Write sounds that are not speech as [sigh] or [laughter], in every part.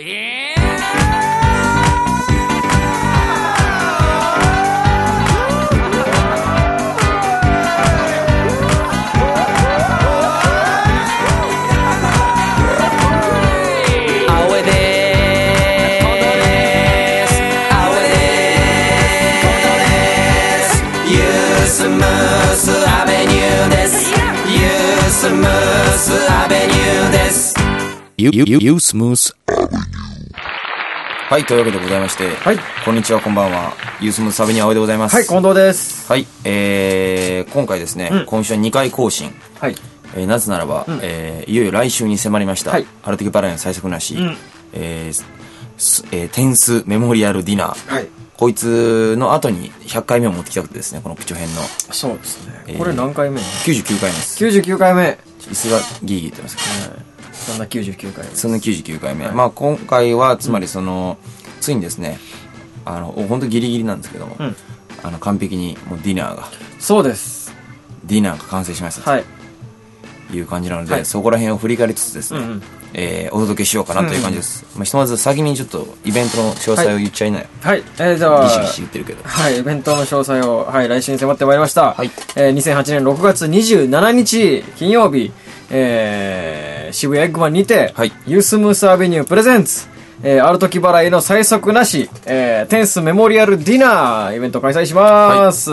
えー。ユースムースアベニューです。ユユユースムースはい、というわけでございまして、はいこんにちは、こんばんは。ユースムサビニアオイでございます。はい、近藤です。はい、えー、今回ですね、今週は2回更新。はい。えーなぜならば、えーいよいよ来週に迫りました、はいアルティキパライの最速なし、んえーすえーテンスメモリアルディナー。はい。こいつの後に100回目を持ってきたくてですね、このプチョ編のそうですね。えーこれ何回目？99回目です。?99 回目。椅子がギリギリ言ってますけど、そんな99回目。そんな99回目。はいまあ今回は、つまりその、ついにですね、あの、本当ギリギリなんですけども、うんあの、完璧にもうディナーが、そうです。ディナーが完成しましたはい。という感じなので、はいそこら辺を振り返りつつですね、うんうんえーお届けしようかなという感じです。まあ、ひとまず先にちょっとイベントの詳細を言っちゃいなよ。はい。えー、じゃあギ、シギシ言ってるけど。はい、イベントの詳細を、はい、来週に迫ってまいりました。はいえー、2008年6月27日、金曜日、えー、渋谷エッグマンにて、はい。ユースムースアベニュープレゼンツ、えー、アルトキ払いの最速なし、えー、テンスメモリアルディナー、イベントを開催します。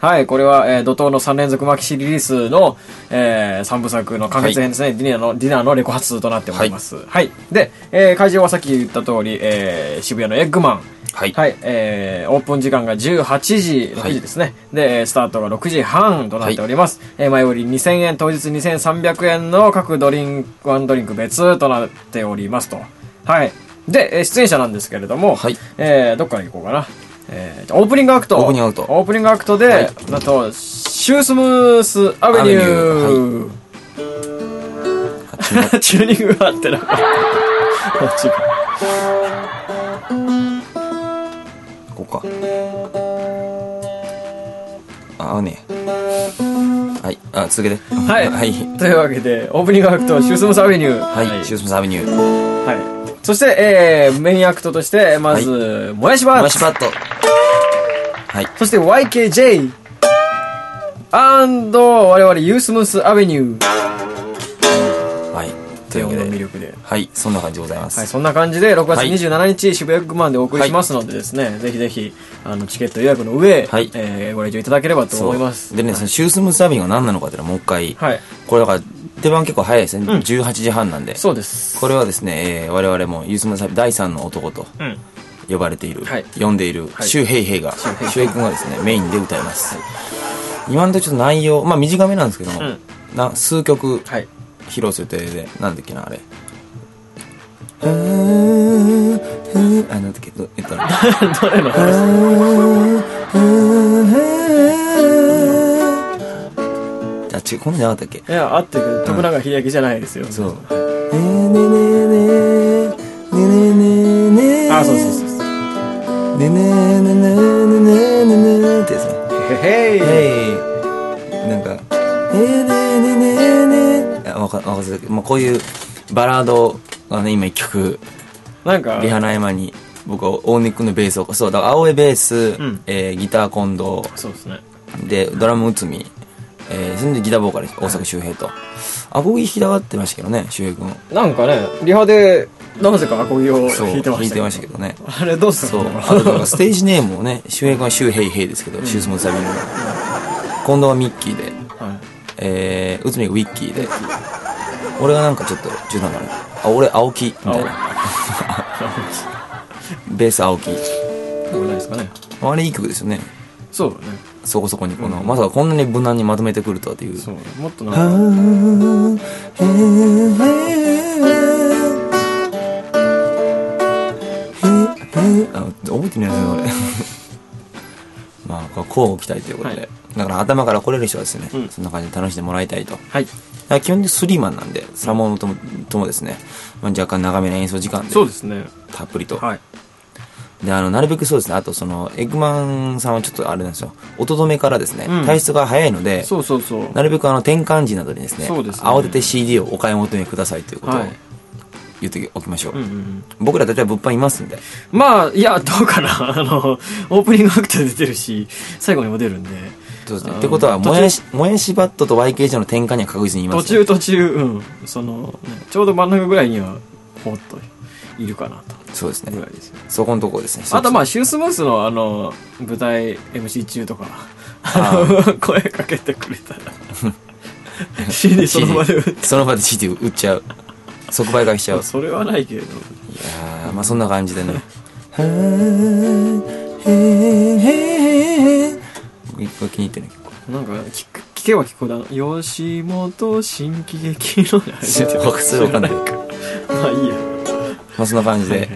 はい、これは、えー、怒涛の3連続マキシリリースの、えー、3部作の完結編ですね、ディナーの、ディナーのレコ発となっております。はい。で、えー、会場はさっき言った通り、えー、渋谷のエッグマン、はい。はい、えー、オープン時間が18時、6時ですね。で、えースタートが6時半となっております。えー前売り2000円、当日2300円の各ドリンク、ワンドリンク別となっておりますと。はい。で、えー出演者なんですけれども、はいえー、どっから行こうかな。えー、オープニングアクト。オープニングアクトオープニングアクトで、はいなんと、シュースムースアベニュー。[laughs] チューニングがあってなかった。[laughs] か。あ、合うね。はい。あ、続けて。はい。[laughs] はい。というわけで、オープニングアクト、シュースムースアベニュー。はい。シュースムサビニュー。はい。そして、えー、メインアクトとして、まず、もやしバット。マッシュパッド。はい。そして、YKJ。アンド、我々、ユースムースアベニュー。はい。というわけで。の魅力で。はい。そんな感じでございます。はい、そんな感じで、6月はい27日、渋谷エッグマンでお送りしますのでですね、ぜひぜひ、あの、チケット予約の上、はいえー、ご来場いただければと思います。でね、そのシュースムサービングが何なのかっていうのはもう一回。はい。これだから、出番結構早いですね。18時半なんで。そうです。これはですね、えー我々もユースムサビ第三の男とうん。呼ばれている、はい呼んでいる、はいシュウヘイヘイが、シシュウヘイヘイュウヘイ君がですね、メインで歌います。今のところちょっと内容、まあ短めなんですけども、うんな数曲はい。披露する予定で、なんだっけな、あれ。ふーふーあ、なんだっけ、どえっと、[laughs] どれの？あ、違う、こんなんじゃなかったっけ？いや、あってる徳永英明じゃないですよ。そう。ねーねーねーねーねーねーねーあ、そうそうそうそう。ねーねーねーねーねーねーねーねーってやつね。へへい。へわか、まあ、こういうバラードがね、今一曲、なんか、リハの合間に、僕は大根のベースを、そう、だから青江ベース、んえーギター近藤、そうですね。で、ドラム内海、えー、それでギターボーカル、大阪周平と。アコギ弾きたがってましたけどね、周平君。なんかね、リハで、なぜかアコギをそう、弾いてました弾いてましたけどね。あれどうするそう。のあとステージネームをね、周平君は周平平ですけど、シュースモンサビの。近藤はミッキーで、はいえー、内海がウィッキーで、俺がなんかちょっと中途半端な。あ、俺青木、みたいな。ベース青木。どうないですかね。あれいい曲ですよね。そうだね。そこそこにこの、まさかこんなに無難にまとめてくるとはっていう。そう。もっとなんか、あ覚えてないですね俺まあこうこうご期待ということで、はいだから頭から来れる人はですね、うんそんな感じで楽しんでもらいたいとはい。ら基本的にスリーマンなんでサモンともともですね、まあ、若干長めの演奏時間でそうですね。たっぷりと、はい。であのなるべくそうですねあとそのエッグマンさんはちょっとあれなんですよ音止めからですね、うん体質が早いのでそうそうそう。なるべくあの転換時などにですねそうですね慌てて CD をお買い求めくださいということを、はい言っておきましょう。うんうんうん。僕ら大体物販いますんで。まあ、いや、どうかな。あの、オープニングアクター出てるし、最後にも出るんで。そうですね。うんってことは、もやし、もやしバットと YK 上の転換には確実にいます、途中途中、うん。その、ねちょうど真ん中ぐらいには、ほっといるかなそうですと。ぐねら。いですよ。そこのところですね。あとまあ、あシュースムースのあの舞台 MC 中とかあ声かけてくれたら CD その場で売ってその場で CD 売っちゃう。即売会しちゃう。いそれはないけれどやーまあそんな感じでね。[laughs] これ気に入ってるね、結構。なんか聞く聞けば聞くほど吉本新喜劇のちょっと僕それわかんない。まあいいやまあそんな感じで、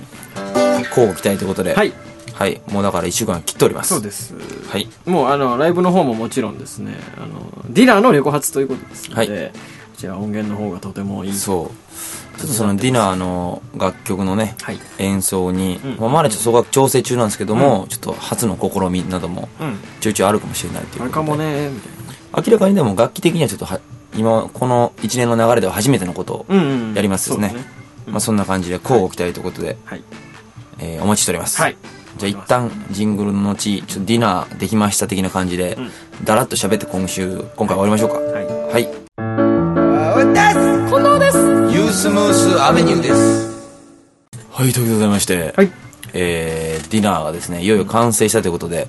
交互期待ということで。はいはい。もうだから1週間切っております。そうですはい。もうあのライブの方ももちろんですねあのディナーのレコ発ということですので、はいこちら音源の方がとてもいい。そう。ちょっとそのディナーの楽曲のね、はい。演奏に、うん。まあ、まだちょっとそこは調整中なんですけども、ちょっと初の試みなどもうん。ちょいちょいあるかもしれないということで。あれかもねみたいな明らかにでも楽器的にはちょっとは今この1年の流れでは初めてのことを、うんうんやりますですね。そうまあ、そんな感じで交互期待ということで、はい。えーお待ちしております、はい。じゃあ一旦ジングルの後ちょっとディナーできました的な感じで、だらっと喋って今週今回終わりましょうか。はい。はいスムースアベニューです。はいということでございまして、はい。えーディナーがですねいよいよ完成したということで、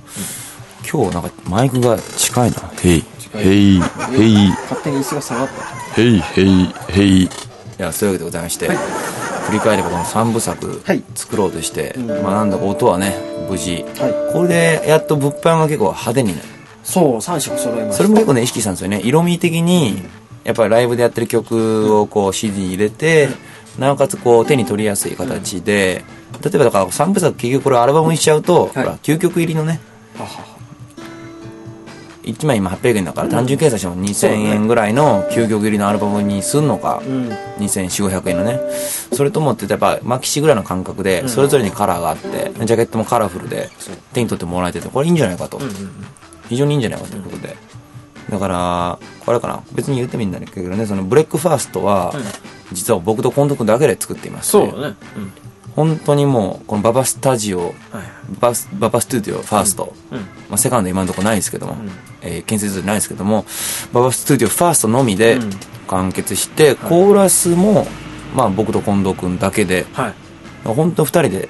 今日なんかマイクが近いな。へい、へい、へい、勝手に椅子が下がった。へい、へい、へい。いやそういうわけでございまして、振り返ればこの3部作はい。作ろうとして、まあなんだか音はね無事、はこれでやっと物販が結構派手になる。そう3色揃いました。それも結構ね意識したんですよね。色味的にやっぱりライブでやってる曲をこう CD に入れて、なおかつこう手に取りやすい形で、例えばだから3部作結局これアルバムにしちゃうと、ほら9曲入りのねははは。1枚今800円だから単純計算しても2000円ぐらいの9曲入りのアルバムにすんのか、うん。2400500円のね。それともってやっぱマキシぐらいの感覚でそれぞれにカラーがあってジャケットもカラフルで手に取ってもらえててこれいいんじゃないかと、非常にいいんじゃないかということでだからこれかな。別に言ってもいいんだけどねそのブレックファーストは実は僕と近藤君だけで作っていましてそうだね。うん。本当にもうこのババスタジオはいババスババスタジオファースト、うん。まあ、セカンド今のところないですけども、えー建設ないですけどもババスタジオファーストのみでうん。完結して、コーラスも、まあ、僕と近藤君だけではい。本当二人で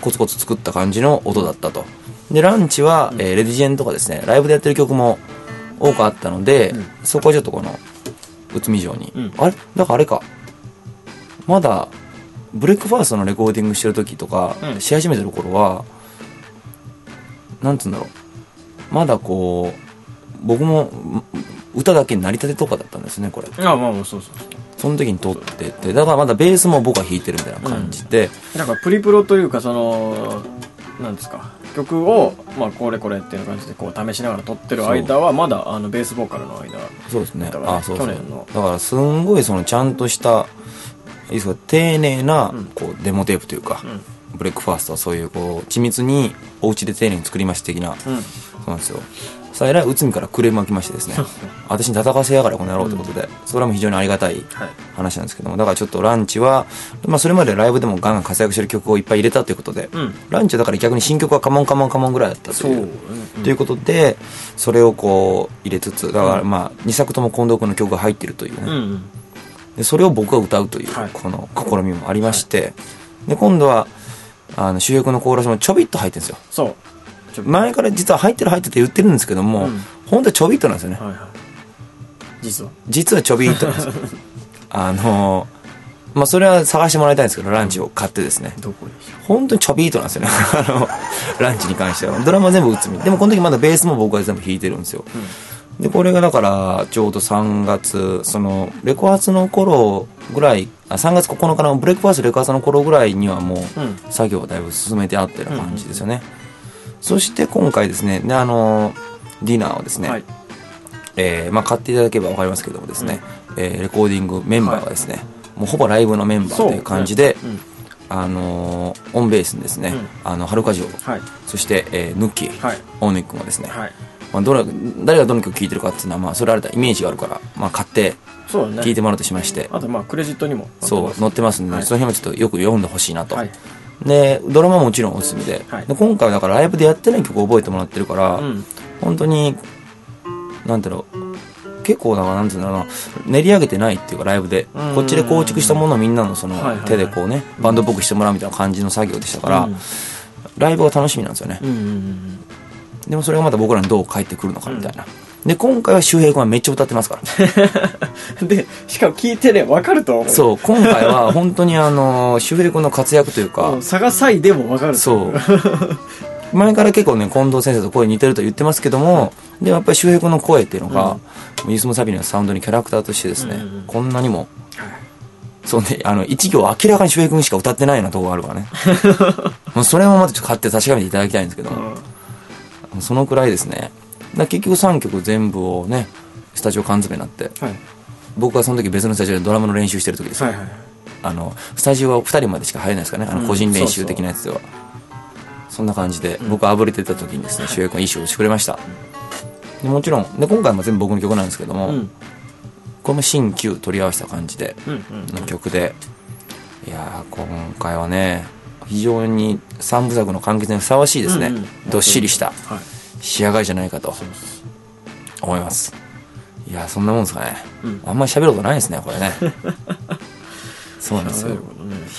コツコツ作った感じの音だったと。でランチは、えーレディジェンとかですねライブでやってる曲も多くあったので、そこはちょっとこの内海嬢に、うん。あれ？だからあれか。まだブレックファーストのレコーディングしてる時とか、うん。し始めてる頃はなんつうんだろう。まだこう僕もん歌だけ成り立てとかだったんですねこれ。あまあまあそうそうそう。その時に撮っててだからまだベースも僕は弾いてるみたいな感じで、なんかプリプロというかそのなんですか？曲をまあこれこれっていう感じでこう試しながら撮ってる間はまだあのベースボーカルの間そうですね。だからあそうそう。去年の。だからすんごいそのちゃんとしたいいですか丁寧なこうデモテープというか、ブレックファーストはそういうこう緻密にお家で丁寧に作りました的な、そうなんですよさあえらい内海からクレームが来ましてですね。私に歌わせやがれこの野郎ということで、それはもう非常にありがたいはい。話なんですけども。だからちょっとランチは、まあ、それまでライブでもガンガン活躍してる曲をいっぱい入れたということで、うん。ランチはだから逆に新曲はカモンカモンカモンぐらいだったという。ということでそれをこう入れつつだからまあ2作とも近藤君の曲が入ってるというね、うんうん。でそれを僕が歌うというはい。この試みもありまして、で今度はあの主役のコーラスもちょびっと入ってるんですよ。そう前から実は入ってる入ってて言ってるんですけども、うん。本当はちょびっとなんですよね、はいはい。実は？実はちょびっとなんです。よあのまあそれは探してもらいたいんですけどランチを買ってですね。どこで本当にちょびっとなんですよね。あのランチに関しては。ドラマは全部内海でもこの時まだベースも僕は全部弾いてるんですよ、でこれがだからちょうど3月そのレコ発の頃ぐらいあ3月9日のブレイクファーストレコ発の頃ぐらいにはもううん。作業をだいぶ進めてあってる感じですよね、そして今回ですねであのディナーをですね、はい。えーまあ、買っていただければ分かりますけどもですね、えーレコーディングメンバーがですね、もうほぼライブのメンバーという感じで、うん。あのーオンベースにですね、あのハルカジオはい。そして、えーヌッキー、はい。オーネックもですね、はい。まあ、どれ誰がどの曲聴いてるかっていうのは、まあ、それあれだイメージがあるから、まあ、買って。聴いてもらうとしまして、あと、まあ、クレジットにも。そう載ってますんで、はい。その辺もちょっとよく読んでほしいなと、はい。でドラマももちろんおすすめで,、はい。で今回はだからライブでやってない曲を覚えてもらってるから、うん。本当になんだろう結構だからなんていうんだろうな練り上げてないっていうかライブで。うん。こっちで構築したものをみんなのその手でこうねバンドっぽくしてもらうみたいな感じの作業でしたから、うん。ライブが楽しみなんですよね、うんうんうん。でもそれがまた僕らにどう返ってくるのかみたいな、で今回は周平君はめっちゃ歌ってますから。[laughs] で、しかも聞いてね、わかると思う。そう今回は本当にあの周平君の活躍というか、うん。探さいでもわかると。そ思う。前から結構ね近藤先生と声似てると言ってますけども、でもやっぱり周平君の声っていうのが、ユースムサビリのサウンドにキャラクターとしてですね、うんうんうん。こんなにも、そうねあの一行明らかに周平君しか歌ってないようなところがあるからね。[laughs] もうそれもまたちょっと買って確かめていただきたいんですけど、うん。そのくらいですねだ結局3曲全部をねスタジオ缶詰になってはい。僕はその時別のスタジオでドラムの練習してる時ですよ、はいはい。あのスタジオは2人までしか入れないですからね。あうん。の個人練習的なやつでは、そんな感じで、僕あぶれてた時にですね主役がいい仕事してくれました。でもちろんで今回も全部僕の曲なんですけども、うん。これも新旧取り合わせた感じで。の曲でいやー今回はね非常に三部作の完結にふさわしいですね、うんうん。どっしりした。はい。仕上がりじゃないかと思います。いやーそんなもんですかね、うん。あんまり喋ることないですねこれね。[laughs] そうなんですよ。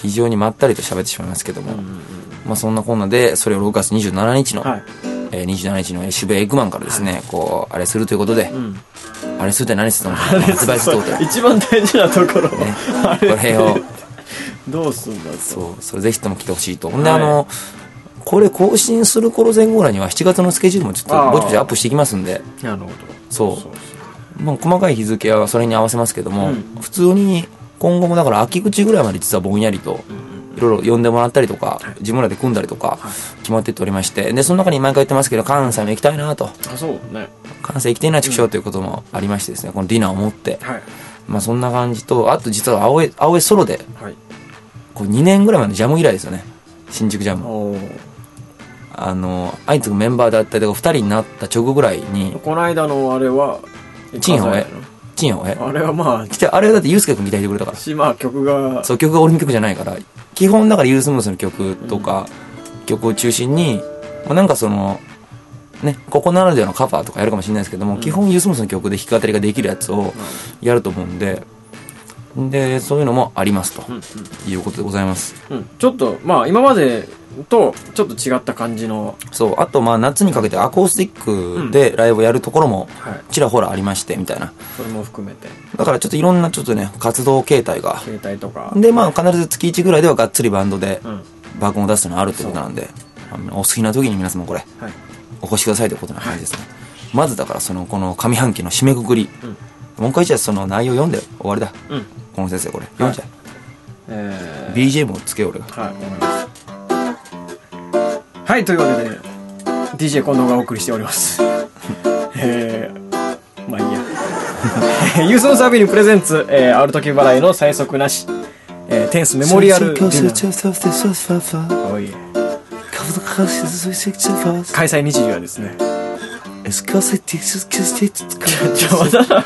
非常にまったりと喋ってしまいますけども、まあそんなこんなでそれを6月27日の、はい。えー27日の渋谷エッグマンからですね、こうあれするということで、ん。あれするって何 [laughs] するの発売するってこと一番大事なところ。あこれを。[laughs] どうすんだと。そうそれぜひとも来てほしいと。ほんで、はい。あのこれ更新する頃前後ぐらいには7月のスケジュールもちょっとぼちぼちアップしていきますんで。なるほど。そう。まあ、細かい日付はそれに合わせますけども、うん。普通に今後もだから秋口ぐらいまで実はぼんやりといろいろ呼んでもらったりとか、自分らで組んだりとか決まってっておりまして。でその中に毎回言ってますけど関西も行きたいなと。あ、そうね。関西行きたいな畜生ということもありましてですねこのディナーを持って、はい。まあそんな感じとあと実は青江青江ソロではい。こう2年ぐらい前のジャム以来ですよね。新宿ジャムあの相次ぐメンバーであったりとか2人になった直後ぐらいにこの間のあれは、チンハオへ？数えのチンハオへ？あれはまあ、来てあれはだってユースケ君ギター弾いてくれたから。し、まあ曲が、そう曲が俺の曲じゃないから基本だからユースムースの曲とか、曲を中心に、まあ、なんかそのねここならではのカバーとかやるかもしれないですけども、基本ユースムースの曲で弾き語りができるやつをやると思うんででそういうのもありますと、いうことでございます。うん、ちょっと、まあ今までとちょっと違った感じの、そう。あとまあ夏にかけてアコースティックでライブをやるところもはい。ちらほらありましてみたいな。それも含めて、だからちょっといろんなちょっとね活動形態が。携帯とか、でまあ必ず月1ぐらいではがっつりバンドでうん。爆音を出すのがあるってことなんでお好きな時に皆様これはい。お越しくださいということな感じですね、まずだからそのこの上半期の締めくくり、もう一回じゃあその内容読んで終わりだうん。この先生これ読んじゃええ、BGM をつけよう俺がー、はい、わかります。はい、というわけで、DJ 近藤がお送りしております。[laughs] えー、まあいいや。[laughs] ユースのサービリンプレゼンツ、えー、ある時払いの最速なし、えー、テンスメモリアルディナー。開催日時はですね、ちょ、まだな、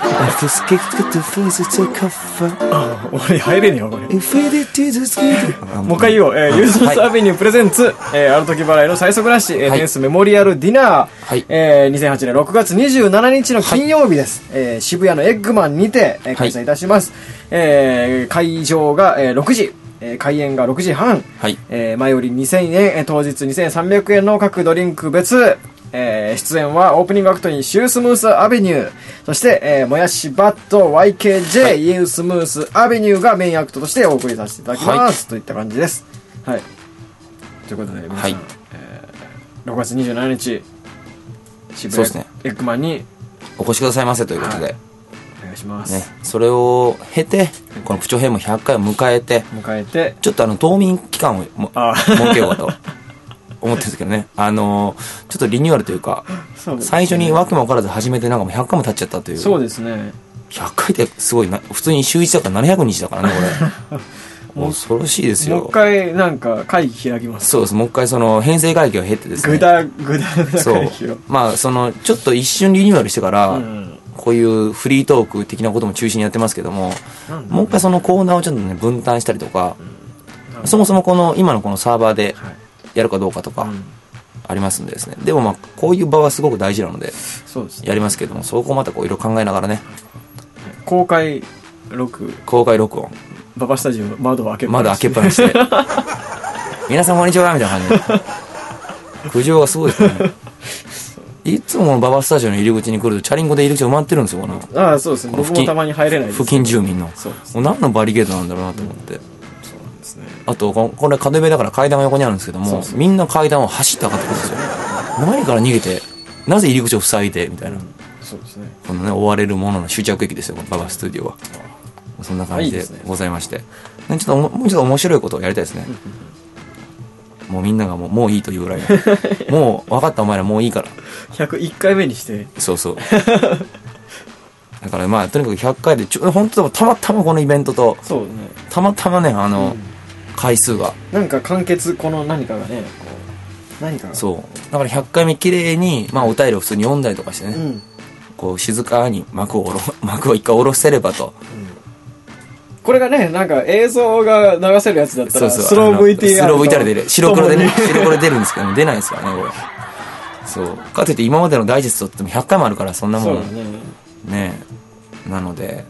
あ俺入れねえよ、これ。もう。一回言おう。えー、ユースのサービニュープレゼンツ、えー、ある時払いの最速なし、えーはい。テンスメモリアルディナー、はい。えー、2008年6月27日の金曜日です。えー、渋谷のエッグマンにて、えー、開催いたします。えー、会場が、えー、6時、えー、開演が6時半、はい。えー、前より2000円、えー当日2300円の各ドリンク別、えー、出演はオープニングアクトにシュースムースアベニュー、そして、えー、もやしバット YKJ、イエスムースアベニューがメインアクトとしてお送りさせていただきます。といった感じです。はい。ということで、皆さん、はい。えー、6月27日、渋谷そうですね。エッグマンにお越しくださいませということで、はお願いします。ね、それを経てこの「プチョ編」も100回を迎えて迎えて、ちょっとあの冬眠期間を設けようかと [laughs] 思ってるんですけどね。あのちょっとリニューアルというかそうです最初に訳も分からず始めてなんかもう100回も経っちゃったという。そうですね。100回ってすごいな。普通に週1だから700日だからねこれ。[laughs] 恐ろしいですよ。もう一。回なんか会議開きます。そうです。もう一回その編成会議を経てですね。ぐだぐだぐだそう会議を。まあ、その、ちょっと一瞬リニューアルしてから、うん。こういうフリートーク的なことも中心にやってますけども、もう一回そのコーナーをちょっとね、分担したりとか、そもそもこの、今のこのサーバーではいやるかどうかとかうん、ありますんでですね。でもまあ、こういう場はすごく大事なので、やりますけども、そこをまたこういろいろ考えながらね、公開録公開録音、ババスタジオの窓を開けっぱまだ開けっぱなしで、[laughs] 皆さんこんにちはみたいな感じで。苦情がすごいですね。いつもババスタジオの入り口に来ると、チャリンコで入り口埋まってるんですよ。ああそうですね僕もたまに入れないです付近住民の。そうですもう何のバリケードなんだろうなと思って。ですねあと、ここれ角部だから階段が横にあるんですけども、みんな階段を走って上がってくるんですよ。何から逃げて、なぜ入り口を塞いで、みたいな。そうですねこのね、追われるものの終着駅ですよ、ババスタジオは。そんな感じでございまして。ねちょっとおも、もうちょっと面白いことをやりたいですね。もうみんながもう、もういいというぐらいの。[laughs] もう、分かったお前らもういいから。101回目にしてそうそう。だからまあ、とにかく100回で、ちょ、本当たまたまこのイベントと、そうねたまたまね、あの、回数が。なんか完結この何かがねこう何かがそう。だから100回目綺麗に、まあ、お便りを普通に読んだりとかしてね、うんこう、静かに幕を下ろ、[laughs] 幕を一回下ろせればと。これがねなんか映像が流せるやつだったら。スロー VTR スロー VTR で出る。白黒でね、白黒で出るんですけど、出ないですからね、これ。そう。かといって今までのダイジェストっても100回もあるから、そんなもそうんだねねなので、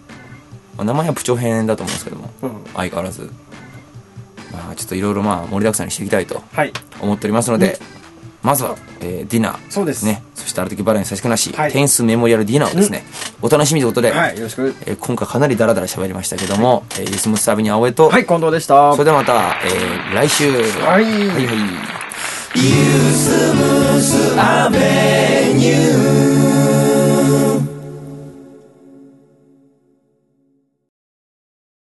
まあ名前はプチョ編だと思うんですけども、うん相変わらず。まあ、ちょっといろいろまあ、盛りだくさんにしていきたいとはい。思っておりますので、まずは、えーディナー。そうです。ね。そして、ある時バラに差しくなし、はい。テンスメモリアルディナーをですね、お楽しみということで、はいよろしく。えー今回かなりダラダラ喋りましたけども、えーユスムスサービに青江と、はい近藤でした。それではまた、えー来週。はい。はいはい。ユースムースアベニュー